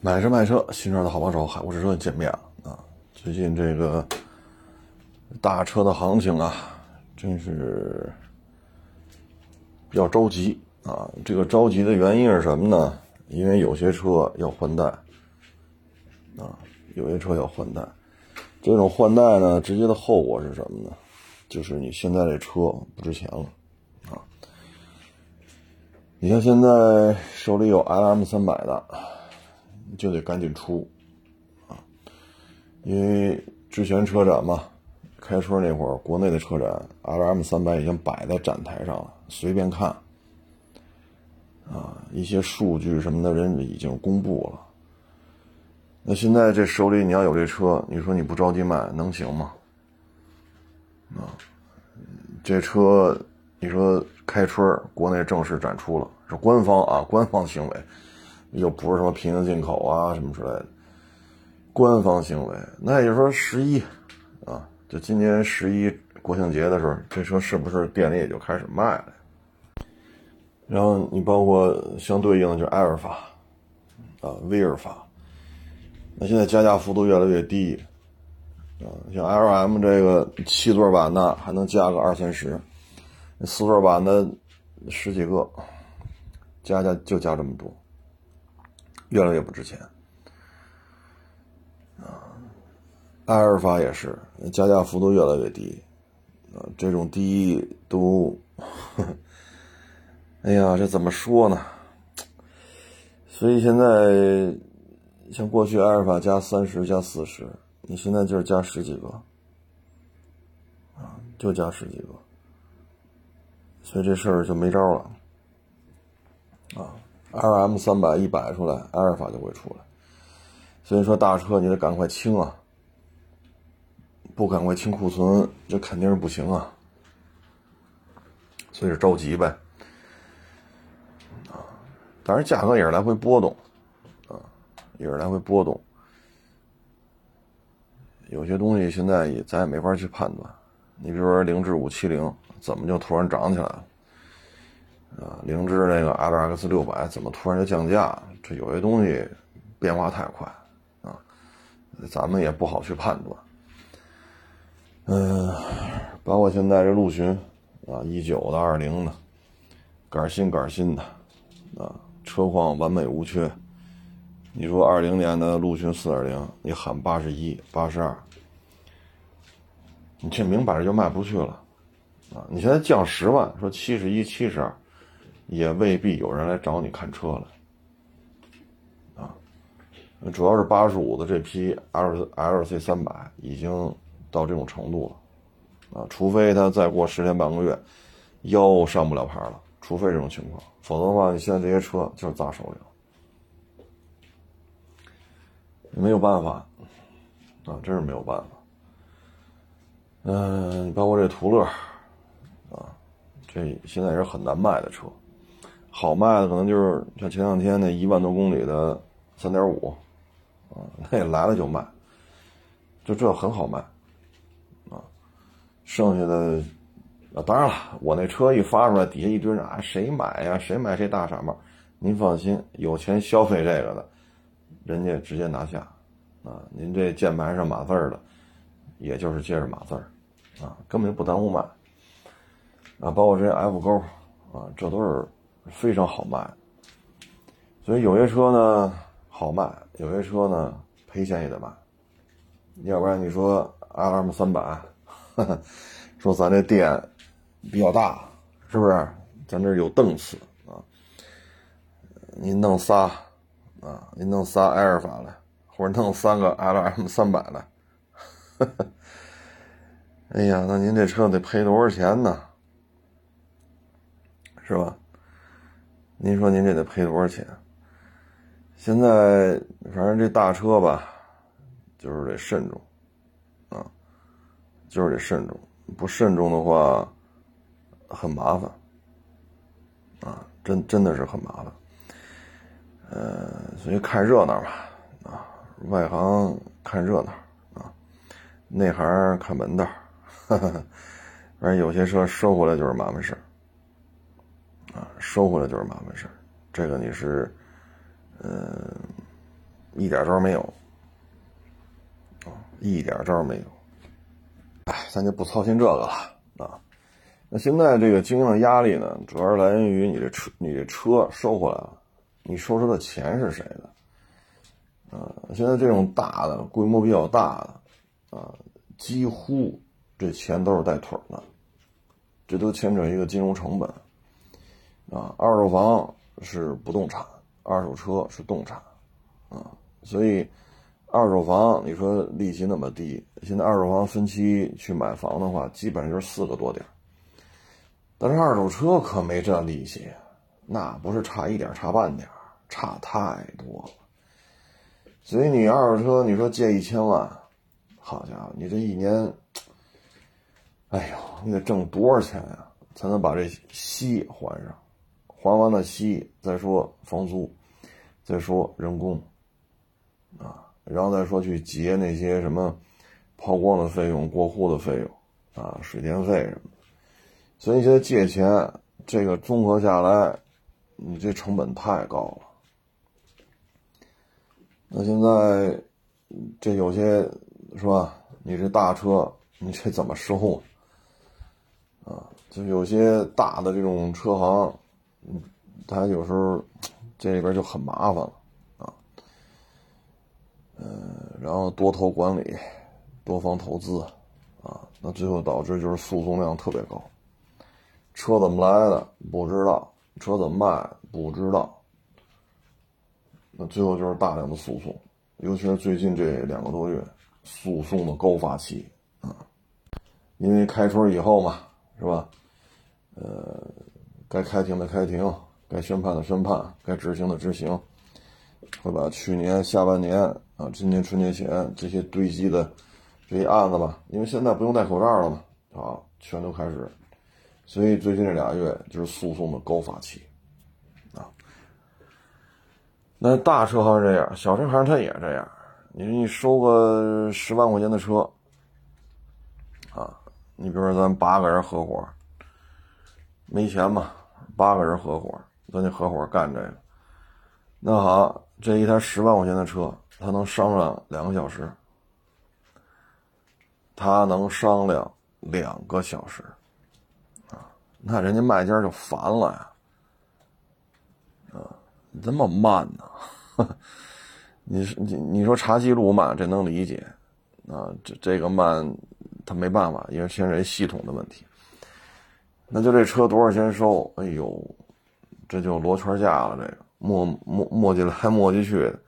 买车卖车，新车的好帮手，海沃士车见面了啊！最近这个大车的行情啊，真是比较着急啊！这个着急的原因是什么呢？因为有些车要换代啊，有些车要换代。这种换代呢，直接的后果是什么呢？就是你现在这车不值钱了啊！你像现在手里有 LM 三百的。就得赶紧出，啊，因为之前车展嘛，开春那会儿，国内的车展，LM 三百已经摆在展台上了，随便看，啊，一些数据什么的人已经公布了。那现在这手里你要有这车，你说你不着急卖能行吗？啊，这车你说开春国内正式展出了，是官方啊，官方行为。又不是什么平行进口啊什么之类的，官方行为。那也就是说十一，啊，就今年十一国庆节的时候，这车是不是店里也就开始卖了？然后你包括相对应的就是埃尔法，啊，威尔法，那现在加价幅度越来越低，啊，像 L M 这个七座版的还能加个二三十，四座版的十几个，加价就加这么多。越来越不值钱，啊，阿尔法也是，加价幅度越来越低，啊，这种低都，哎呀，这怎么说呢？所以现在像过去阿尔法加三十加四十，你现在就是加十几个，啊，就加十几个，所以这事儿就没招了，啊。L M 三百一摆出来，阿尔法就会出来。所以说大车你得赶快清啊，不赶快清库存，这肯定是不行啊。所以是着急呗，啊，当然价格也是来回波动，啊，也是来回波动。有些东西现在也咱也没法去判断。你比如说凌志五七零，怎么就突然涨起来了？啊，凌志那个 L X 六百怎么突然就降价？这有些东西变化太快啊，咱们也不好去判断。嗯，包括现在这陆巡啊，一九的、二零的，杆新杆新的啊，车况完美无缺。你说二零年的陆巡四点零，你喊八十一、八十二，你这明摆着就卖不去了啊！你现在降十万，说七十一、七十二。也未必有人来找你看车了，啊，主要是八十五的这批 L L C 三百已经到这种程度了，啊，除非他再过十天半个月腰上不了牌了，除非这种情况，否则的话，你现在这些车就是砸手里了，没有办法，啊，真是没有办法，嗯，包括这途乐，啊，这现在也是很难卖的车。好卖的可能就是像前两天那一万多公里的三点五，啊，那也来了就卖，就这很好卖，啊，剩下的啊，当然了，我那车一发出来，底下一堆人啊，谁买呀？谁买谁大傻帽？您放心，有钱消费这个的，人家直接拿下，啊，您这键盘上码字的，也就是接着码字儿，啊，根本就不耽误卖，啊，包括这些 F 勾，啊，这都是。非常好卖，所以有些车呢好卖，有些车呢赔钱也得卖。要不然你说 L M 三百，说咱这店比较大，是不是？咱这有档次啊，您弄仨啊，您弄仨埃尔法来，或者弄三个 L M 三百来，哎呀，那您这车得赔多少钱呢？是吧？您说您这得赔多少钱？现在反正这大车吧，就是得慎重，啊，就是得慎重，不慎重的话，很麻烦，啊，真真的是很麻烦，呃，所以看热闹吧，啊，外行看热闹，啊，内行看门道，哈哈，反正有些车收回来就是麻烦事儿。啊，收回来就是麻烦事儿，这个你是，嗯，一点招没有，啊，一点招没有。哎，咱就不操心这个了啊。那现在这个经营的压力呢，主要是来源于你这车，你这车收回来了，你收车的钱是谁的？啊，现在这种大的规模比较大的，啊，几乎这钱都是带腿的，这都牵扯一个金融成本。啊，二手房是不动产，二手车是动产，啊，所以二手房你说利息那么低，现在二手房分期去买房的话，基本上就是四个多点但是二手车可没这利息，那不是差一点差半点差太多了。所以你二手车，你说借一千万，好家伙，你这一年，哎呦，你得挣多少钱呀，才能把这息还上？还完了息，再说房租，再说人工，啊，然后再说去结那些什么抛光的费用、过户的费用，啊，水电费什么的。所以现在借钱，这个综合下来，你这成本太高了。那现在这有些是吧？你这大车，你这怎么收？啊，就有些大的这种车行。他有时候这里边就很麻烦了啊，嗯，然后多头管理，多方投资啊，那最后导致就是诉讼量特别高，车怎么来的不知道，车怎么卖不知道，那最后就是大量的诉讼，尤其是最近这两个多月，诉讼的高发期啊，因为开春以后嘛，是吧？呃。该开庭的开庭，该宣判的宣判，该执行的执行，会把去年下半年啊，今年春节前这些堆积的这些案子吧，因为现在不用戴口罩了嘛，啊，全都开始，所以最近这俩月就是诉讼的高发期，啊，那大车行这样，小车行它也这样，你说你收个十万块钱的车，啊，你比如说咱八个人合伙，没钱嘛。八个人合伙，咱就合伙干这个。那好，这一台十万块钱的车，他能商量两个小时，他能商量两个小时，啊，那人家卖家就烦了呀，啊，这么慢呢？你你你说查记录慢，这能理解，啊，这这个慢，他没办法，因为牵扯系统的问题。那就这车多少钱收？哎呦，这就罗圈价了。这个磨磨磨叽来 磨叽去的，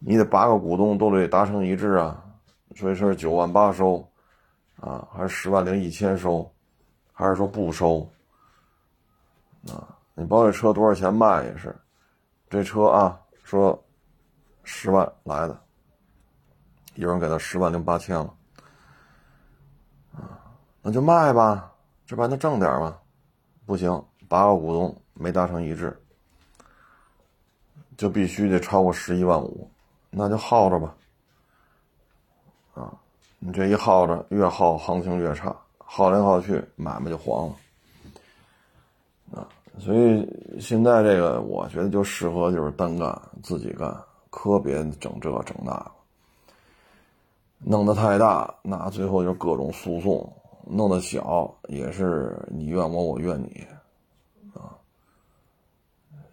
你得八个股东都得达成一致啊。所以说是九万八收，啊，还是十万零一千收，还是说不收？啊，你包这车多少钱卖也是，这车啊，说十万来的，有人给他十万零八千了，啊，那就卖吧。这不还能挣点吗？不行，八个股东没达成一致，就必须得超过十一万五，那就耗着吧。啊，你这一耗着，越耗行情越差，耗来耗去，买卖就黄了。啊，所以现在这个，我觉得就适合就是单干，自己干，可别整这整那，弄得太大，那最后就各种诉讼。弄得小也是你怨我，我怨你，啊，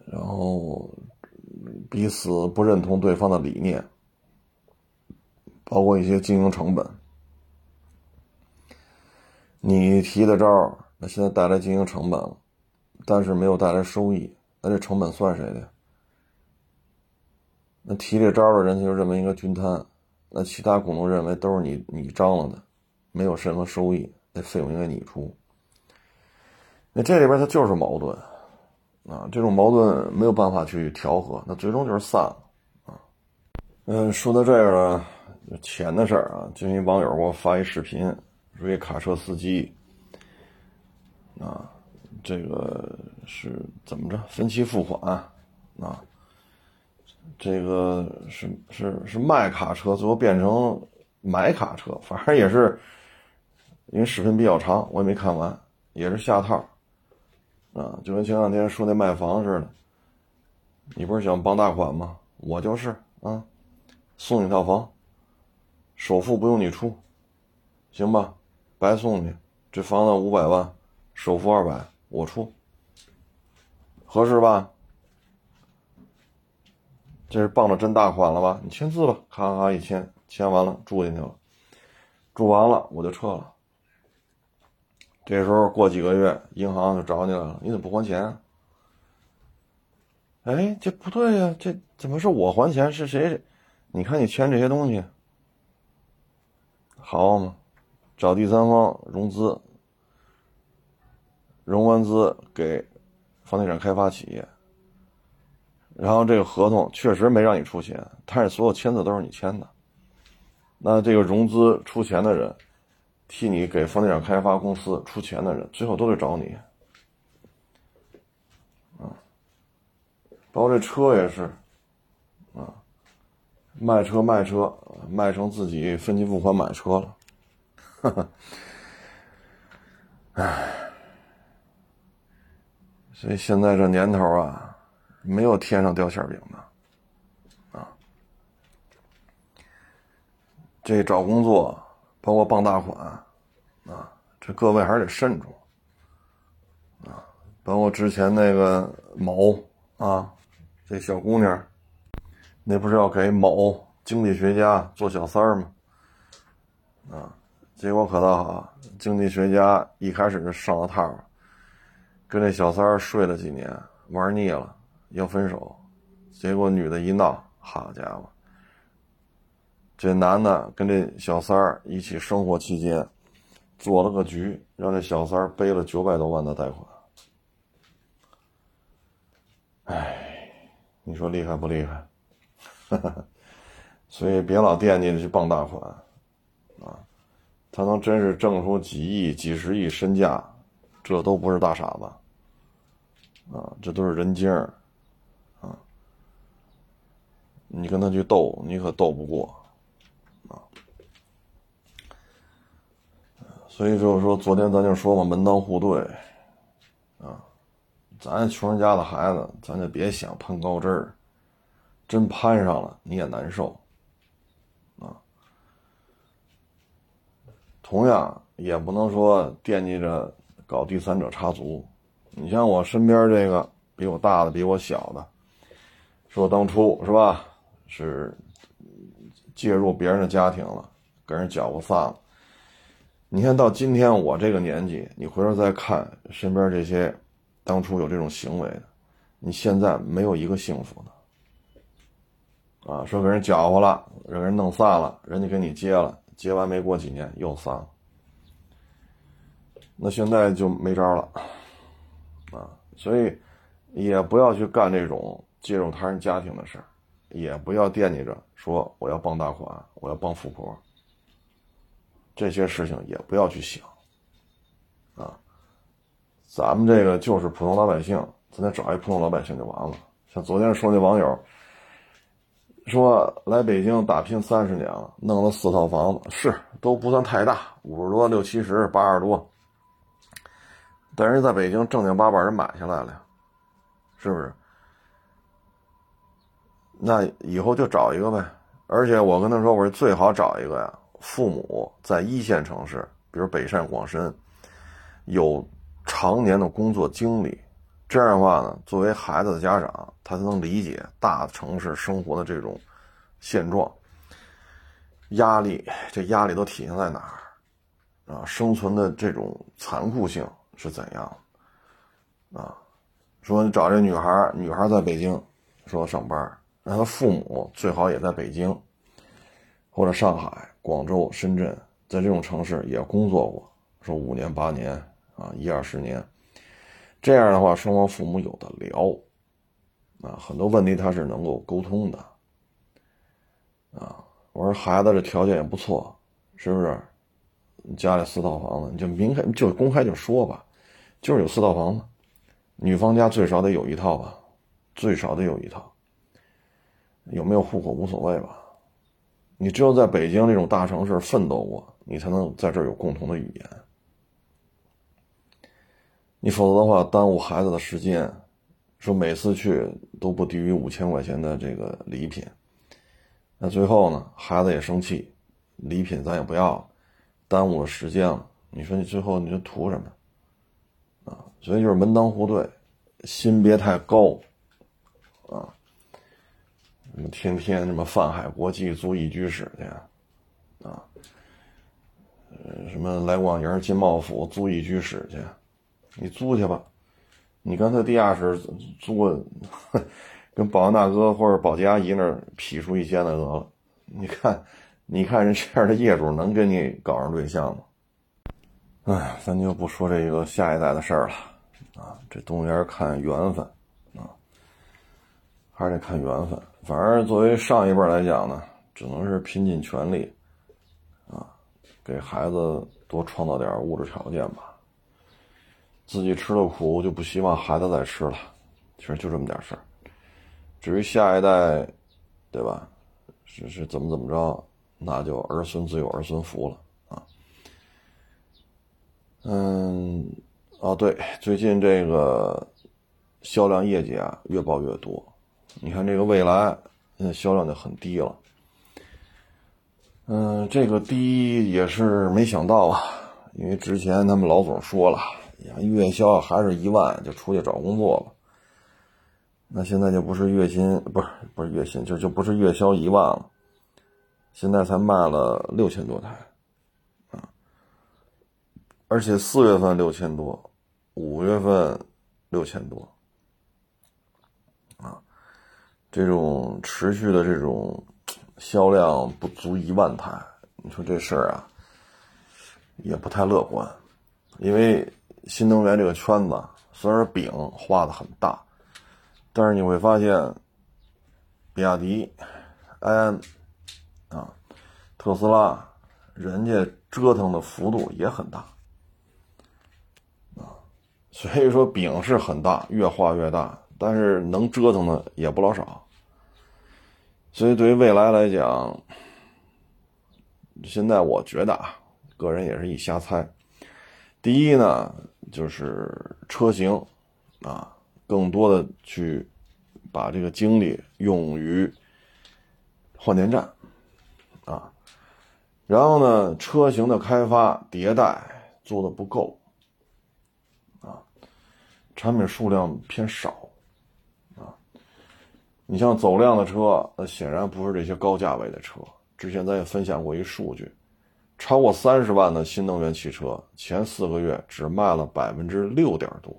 然后彼此不认同对方的理念，包括一些经营成本。你提的招那现在带来经营成本了，但是没有带来收益，那这成本算谁的？那提这招的人就认为应该均摊，那其他股东认为都是你你张罗的，没有任何收益。那费用应该你出，那这里边它就是矛盾，啊，这种矛盾没有办法去调和，那最终就是散了，啊，嗯，说到这儿了，钱的事儿啊，就一网友给我发一视频，说一卡车司机，啊，这个是怎么着分期付款，啊，这个是是是卖卡车，最后变成买卡车，反正也是。因为视频比较长，我也没看完，也是下套，啊，就跟前两天说那卖房似的，你不是想傍大款吗？我就是啊，送你套房，首付不用你出，行吧？白送你，这房子五百万，首付二百，我出，合适吧？这是傍着真大款了吧？你签字吧，咔咔一签，签完了住进去了，住完了我就撤了。这时候过几个月，银行就找你来了，你怎么不还钱？哎，这不对呀，这怎么是我还钱？是谁？你看你签这些东西，好嘛？找第三方融资，融完资给房地产开发企业，然后这个合同确实没让你出钱，但是所有签字都是你签的。那这个融资出钱的人，替你给房地产开发公司出钱的人，最后都得找你。啊包括这车也是，啊，卖车卖车卖成自己分期付款买车了，哈哈，唉，所以现在这年头啊，没有天上掉馅饼的，啊，这找工作包括傍大款，啊，这各位还是得慎重，啊，包括之前那个某啊。这小姑娘，那不是要给某经济学家做小三儿吗？啊，结果可倒好，经济学家一开始就上了套，跟这小三儿睡了几年，玩腻了，要分手。结果女的一闹，好家伙，这男的跟这小三儿一起生活期间，做了个局，让这小三儿背了九百多万的贷款。哎。你说厉害不厉害？所以别老惦记着去傍大款，啊，他能真是挣出几亿、几十亿身价，这都不是大傻子，啊，这都是人精儿，啊，你跟他去斗，你可斗不过，啊，所以就是说，昨天咱就说嘛，门当户对，啊。咱穷人家的孩子，咱就别想攀高枝儿，真攀上了你也难受，啊。同样也不能说惦记着搞第三者插足。你像我身边这个比我大的、比我小的，说当初是吧，是介入别人的家庭了，跟人搅和散了。你看到今天我这个年纪，你回头再看身边这些。当初有这种行为的，你现在没有一个幸福的，啊，说给人搅和了，让人弄散了，人家给你结了，结完没过几年又散了，那现在就没招了，啊，所以也不要去干这种介入他人家庭的事儿，也不要惦记着说我要傍大款，我要傍富婆，这些事情也不要去想，啊。咱们这个就是普通老百姓，咱得找一普通老百姓就完了。像昨天说那网友说来北京打拼三十年了，弄了四套房子，是都不算太大，五十多、六七十、八十多，但是在北京正经八百人买下来了，是不是？那以后就找一个呗。而且我跟他说，我说最好找一个呀，父母在一线城市，比如北上广深，有。常年的工作经历，这样的话呢，作为孩子的家长，他才能理解大城市生活的这种现状。压力，这压力都体现在哪儿？啊，生存的这种残酷性是怎样？啊，说你找这女孩，女孩在北京，说上班，那她父母最好也在北京，或者上海、广州、深圳，在这种城市也工作过，说五年八年。啊，一二十年，这样的话，双方父母有的聊，啊，很多问题他是能够沟通的，啊，我说孩子这条件也不错，是不是？家里四套房子，你就明开就公开就说吧，就是有四套房子，女方家最少得有一套吧，最少得有一套，有没有户口无所谓吧，你只有在北京这种大城市奋斗过，你才能在这儿有共同的语言。你否则的话，耽误孩子的时间，说每次去都不低于五千块钱的这个礼品，那最后呢，孩子也生气，礼品咱也不要，耽误了时间了。你说你最后你就图什么？啊，所以就是门当户对，心别太高，啊，什么天天什么泛海国际租一居室去，啊，呃，什么来广营金茂府租一居室去，你租去吧，你干脆地下室租个。跟保安大哥或者保洁阿姨那儿劈出一间来得了，你看，你看人这样的业主能跟你搞上对象吗？哎，咱就不说这个下一代的事儿了啊，这东西还是看缘分啊，还是得看缘分。反正作为上一辈来讲呢，只能是拼尽全力啊，给孩子多创造点物质条件吧。自己吃了苦，就不希望孩子再吃了。其实就这么点事儿。至于下一代，对吧？是是怎么怎么着，那就儿孙自有儿孙福了啊。嗯，哦对，最近这个销量业绩啊越报越多。你看这个未来，现在，销量就很低了。嗯，这个低也是没想到啊，因为之前他们老总说了，呀，月销还是一万就出去找工作了。那现在就不是月薪，不是不是月薪，就就不是月销一万了。现在才卖了六千多台，啊，而且四月份六千多，五月份六千多，这种持续的这种销量不足一万台，你说这事儿啊，也不太乐观。因为新能源这个圈子虽然饼画的很大。但是你会发现，比亚迪、安安啊、特斯拉，人家折腾的幅度也很大啊，所以说饼是很大，越画越大，但是能折腾的也不老少。所以对于未来来讲，现在我觉得啊，个人也是一瞎猜。第一呢，就是车型啊。更多的去把这个精力用于换电站啊，然后呢，车型的开发迭代做的不够啊，产品数量偏少。你像走量的车，那显然不是这些高价位的车。之前咱也分享过一数据，超过三十万的新能源汽车，前四个月只卖了百分之六点多。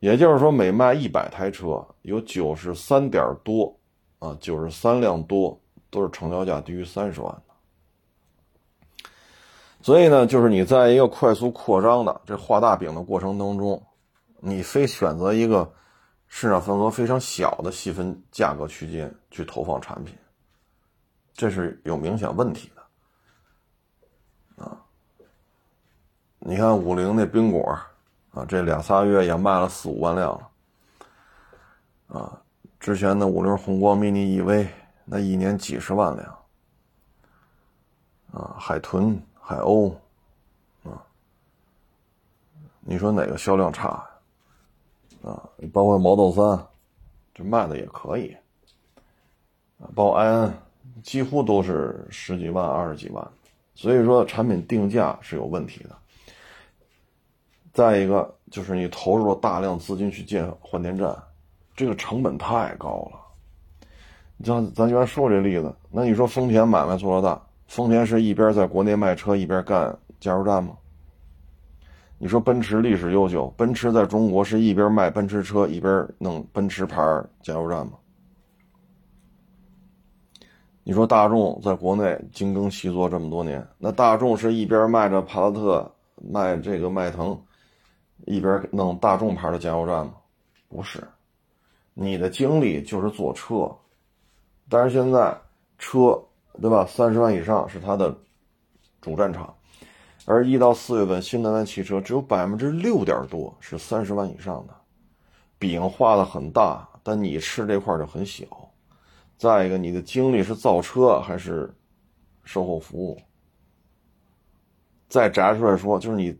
也就是说，每卖一百台车，有九十三点多，啊，九十三辆多都是成交价低于三十万的。所以呢，就是你在一个快速扩张的这画大饼的过程当中，你非选择一个市场份额非常小的细分价格区间去投放产品，这是有明显问题的。啊，你看五菱那冰果。啊，这俩仨月也卖了四五万辆了。啊，之前的五菱宏光 mini EV 那一年几十万辆。啊，海豚、海鸥，啊，你说哪个销量差？啊，包括 Model 三，这卖的也可以。啊，包括安安，几乎都是十几万、二十几万。所以说，产品定价是有问题的。再一个就是你投入了大量资金去建换电站，这个成本太高了。你像咱原来说这例子，那你说丰田买卖做得大，丰田是一边在国内卖车一边干加油站吗？你说奔驰历史悠久，奔驰在中国是一边卖奔驰车一边弄奔驰牌加油站吗？你说大众在国内精耕细作这么多年，那大众是一边卖着帕萨特卖这个迈腾？一边弄大众牌的加油站吗？不是，你的精力就是做车，但是现在车对吧？三十万以上是它的主战场，而一到四月份新能源汽车只有百分之六点多是三十万以上的，饼画的很大，但你吃这块就很小。再一个，你的精力是造车还是售后服务？再摘出来说，就是你。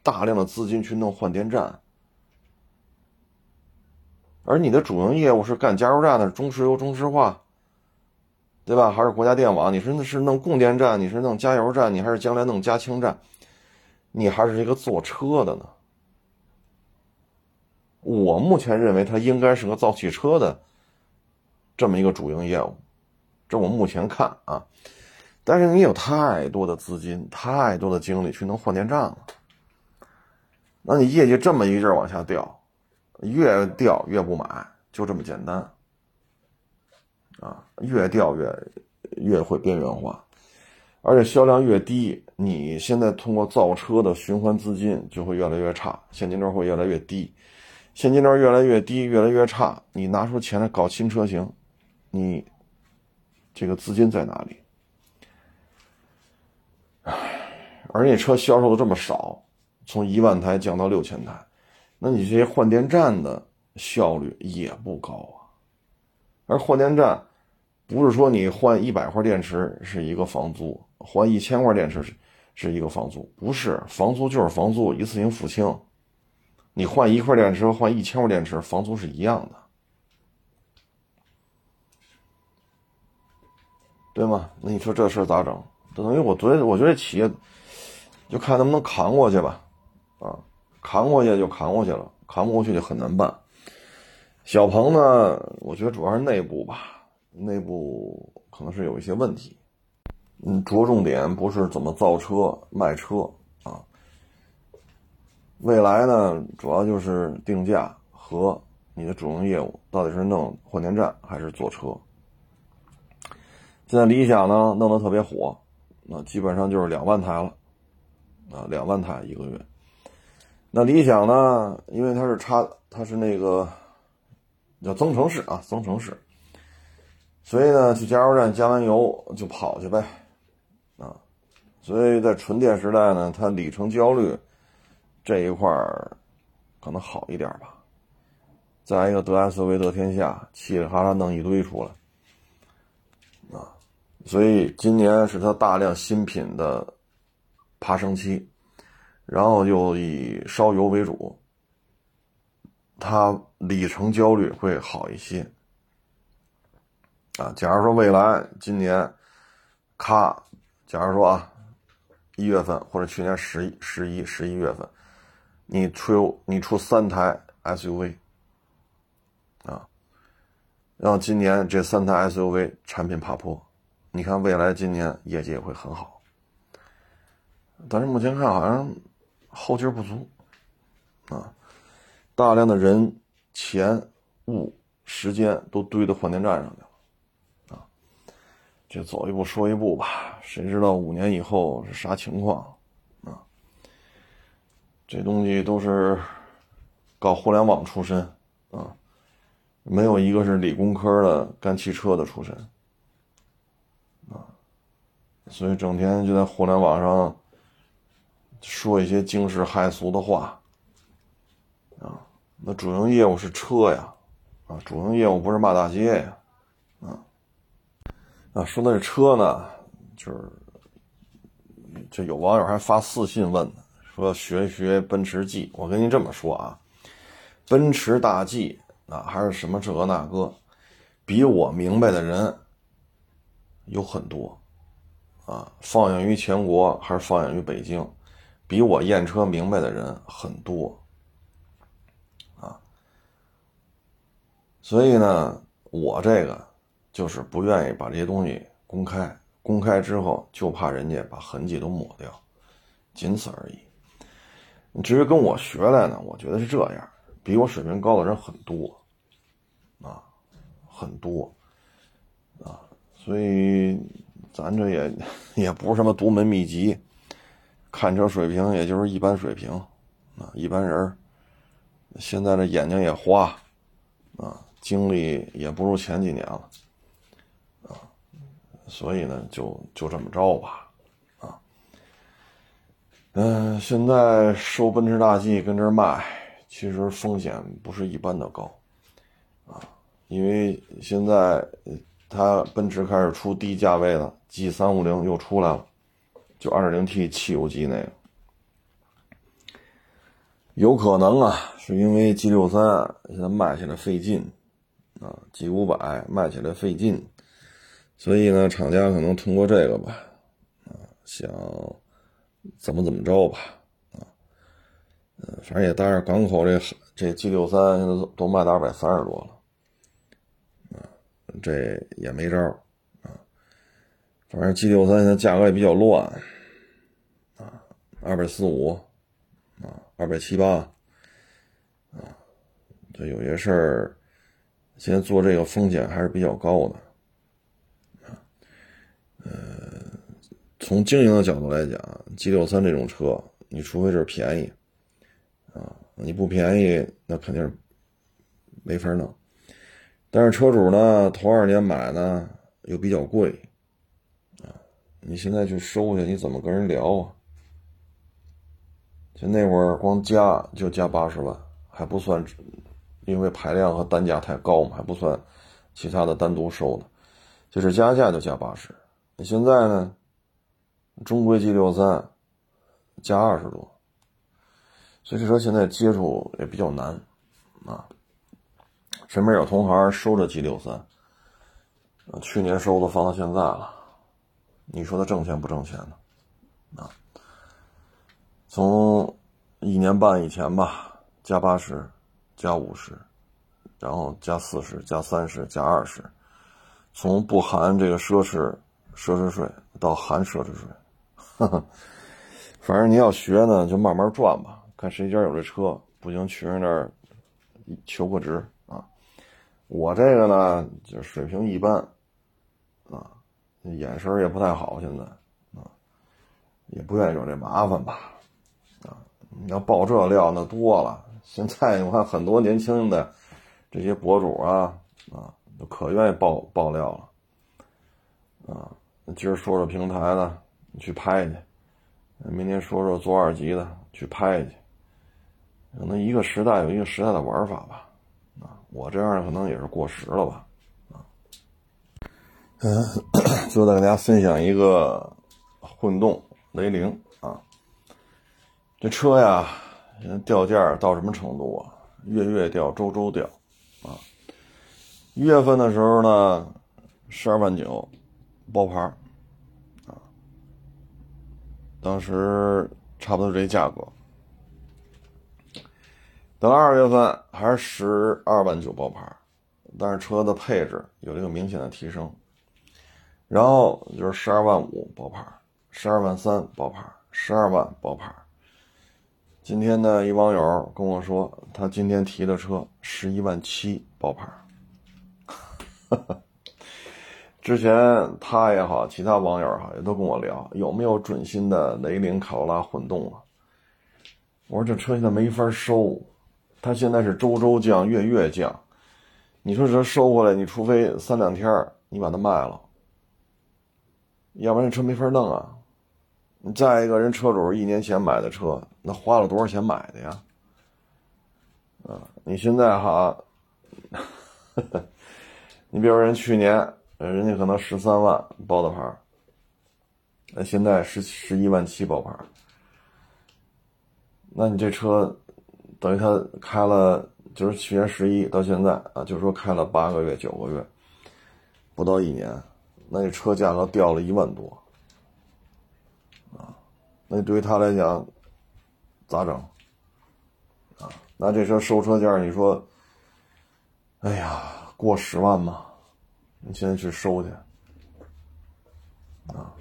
大量的资金去弄换电站，而你的主营业务是干加油站的中石油、中石化，对吧？还是国家电网？你说那是弄供电站，你是弄加油站，你还是将来弄加氢站？你还是一个做车的呢？我目前认为它应该是个造汽车的这么一个主营业务，这我目前看啊。但是你有太多的资金，太多的精力去弄换电站了，那你业绩这么一阵往下掉，越掉越不买，就这么简单。啊，越掉越越会边缘化，而且销量越低，你现在通过造车的循环资金就会越来越差，现金流会越来越低，现金流越来越低，越来越差，你拿出钱来搞新车型，你这个资金在哪里？唉，而且车销售的这么少，从一万台降到六千台，那你这些换电站的效率也不高啊，而换电站。不是说你换一百块电池是一个房租，换一千块电池是是一个房租，不是房租就是房租，一次性付清。你换一块电池和换一千块电池，房租是一样的，对吗？那你说这事咋整？等于我昨天我觉得企业就看能不能扛过去吧，啊，扛过去就扛过去了，扛不过去就很难办。小鹏呢，我觉得主要是内部吧。内部可能是有一些问题，嗯，着重点不是怎么造车卖车啊。未来呢，主要就是定价和你的主营业务到底是弄换电站还是做车。现在理想呢弄得特别火，那基本上就是两万台了，啊，两万台一个月。那理想呢，因为它是插，它是那个叫增程式啊，增程式。所以呢，去加油站加完油就跑去呗，啊，所以在纯电时代呢，它里程焦虑这一块儿可能好一点吧。再一个，得 SUV 得天下，嘁里哈啦弄一堆出来，啊，所以今年是它大量新品的爬升期，然后又以烧油为主，它里程焦虑会好一些。啊，假如说未来今年，咔，假如说啊，一月份或者去年十一、十一、十一月份，你出你出三台 SUV，啊，然后今年这三台 SUV 产品爬坡，你看未来今年业绩也会很好，但是目前看好像后劲不足，啊，大量的人、钱、物、时间都堆到换电站上去了。就走一步说一步吧，谁知道五年以后是啥情况啊？这东西都是搞互联网出身啊，没有一个是理工科的干汽车的出身啊，所以整天就在互联网上说一些惊世骇俗的话啊。那主营业务是车呀，啊，主营业务不是骂大街呀，啊。啊，说的这车呢，就是这有网友还发私信问呢，说学一学奔驰 G。我跟您这么说啊，奔驰大 G 啊，还是什么这个那个，比我明白的人有很多啊。放眼于全国，还是放眼于北京，比我验车明白的人很多啊。所以呢，我这个。就是不愿意把这些东西公开，公开之后就怕人家把痕迹都抹掉，仅此而已。你至于跟我学来呢，我觉得是这样，比我水平高的人很多，啊，很多，啊，所以咱这也也不是什么独门秘籍，看车水平也就是一般水平，啊，一般人现在这眼睛也花，啊，精力也不如前几年了。所以呢，就就这么着吧，啊，嗯，现在收奔驰大 G 跟这儿卖，其实风险不是一般的高，啊，因为现在它奔驰开始出低价位了，G 三五零又出来了，就二点零 T 汽油机那个，有可能啊，是因为 G 六三现在卖起来费劲，啊，G 五百卖起来费劲。所以呢，厂家可能通过这个吧，啊，想怎么怎么着吧，啊，嗯，反正也带着港口这这 G 六三现在都卖到二百三十多了，啊，这也没招啊，反正 G 六三现在价格也比较乱，啊，二百四五，啊，二百七八，啊，这有些事儿，现在做这个风险还是比较高的。从经营的角度来讲，G 六三这种车，你除非是便宜，啊，你不便宜，那肯定是没法弄。但是车主呢，头二年买呢又比较贵，啊，你现在去收去，你怎么跟人聊啊？就那会儿光加就加八十万，还不算，因为排量和单价太高嘛，还不算其他的单独收的，就是加价就加八十。现在呢？中规 G 六三加二十多，所以这车现在接触也比较难啊。身边有同行收着 G 六三，去年收的放到现在了，你说他挣钱不挣钱呢？啊，从一年半以前吧，加八十，加五十，然后加四十，加三十，加二十，从不含这个奢侈奢侈税到含奢侈税。反正你要学呢，就慢慢转吧，看谁家有这车，不行去人那儿求个职啊。我这个呢，就水平一般啊，眼神也不太好，现在啊，也不愿意有这麻烦吧啊。你要爆这料那多了，现在我看很多年轻的这些博主啊啊，都可愿意爆爆料了啊。今儿说说平台的。你去拍去，明天说说做二级的去拍去，可能一个时代有一个时代的玩法吧，啊，我这样可能也是过时了吧，啊，嗯，最后再给大家分享一个混动雷凌啊，这车呀，现在掉价到什么程度啊？月月掉，周周掉，啊，一月份的时候呢，十二万九，包牌。啊当时差不多这价格，等二月份还是十二万九包牌，但是车的配置有了一个明显的提升，然后就是十二万五包牌，十二万三包牌，十二万包牌。今天呢，一网友跟我说，他今天提的车十一万七包牌。之前他也好，其他网友哈也都跟我聊有没有准新的雷凌卡罗拉混动啊？我说这车现在没法收，它现在是周周降，月月降。你说这收回来，你除非三两天你把它卖了，要不然这车没法弄啊。再一个人车主一年前买的车，那花了多少钱买的呀？啊，你现在哈，你比如说人去年。人家可能十三万包的牌那现在十十一万七包牌那你这车等于他开了，就是去年十一到现在啊，就是说开了八个月、九个月，不到一年，那你车价格掉了一万多啊，那对于他来讲咋整啊？那这车收车价，你说，哎呀，过十万吗？你现在去收去，啊，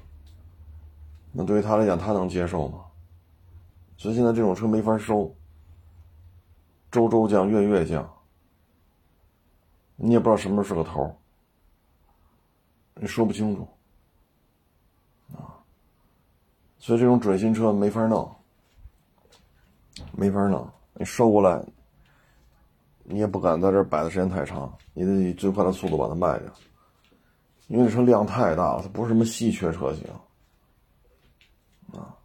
那对于他来讲，他能接受吗？所以现在这种车没法收，周周降，月月降，你也不知道什么时候是个头，你说不清楚，啊，所以这种准新车没法弄，没法弄，你收过来，你也不敢在这摆的时间太长，你得以最快的速度把它卖掉。因为这车量太大了，它不是什么稀缺车型，啊，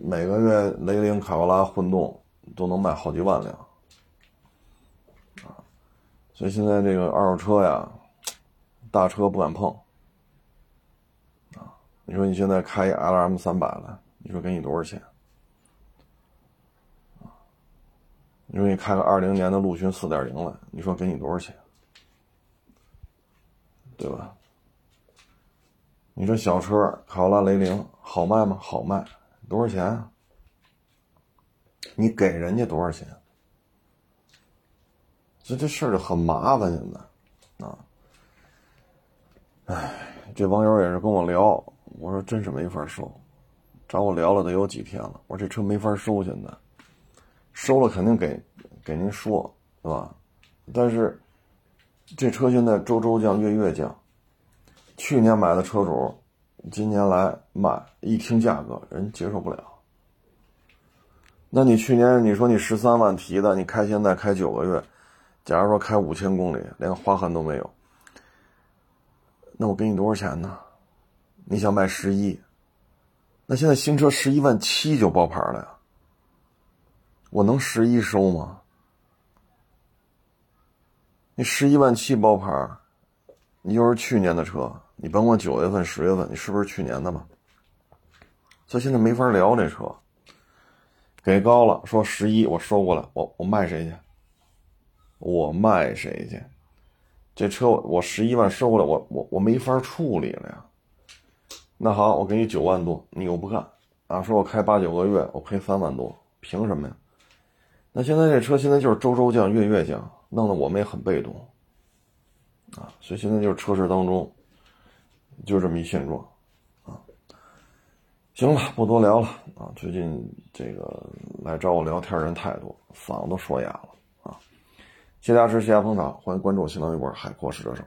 每个月雷凌、卡罗拉混动都能卖好几万辆，啊，所以现在这个二手车呀，大车不敢碰，啊，你说你现在开一 L M 三百了，你说给你多少钱？啊，你说你开个二零年的陆巡四点零来，你说给你多少钱？对吧？你说小车卡罗拉雷凌好卖吗？好卖，多少钱？你给人家多少钱？所以这事儿就很麻烦，现在啊，哎，这网友也是跟我聊，我说真是没法收，找我聊了得有几天了，我说这车没法收，现在收了肯定给给您说，对吧？但是这车现在周周降，月月降，去年买的车主，今年来买，一听价格人接受不了。那你去年你说你十三万提的，你开现在开九个月，假如说开五千公里，连划痕都没有，那我给你多少钱呢？你想卖十一，那现在新车十一万七就包牌了呀，我能十一收吗？你十一万七包牌，你又是去年的车，你甭管九月份、十月份，你是不是去年的嘛？所以现在没法聊这车。给高了，说十一我收过来，我我卖谁去？我卖谁去？这车我十一万收过来，我我我没法处理了呀。那好，我给你九万多，你又不干啊？说我开八九个月，我赔三万多，凭什么呀？那现在这车现在就是周周降，月月降，弄得我们也很被动啊。所以现在就是车市当中就这么一现状。啊行了，不多聊了啊！最近这个来找我聊天人太多，嗓子都说哑了啊！谢谢大家支持，谢谢捧场，欢迎关注新浪微博“海阔试车手”。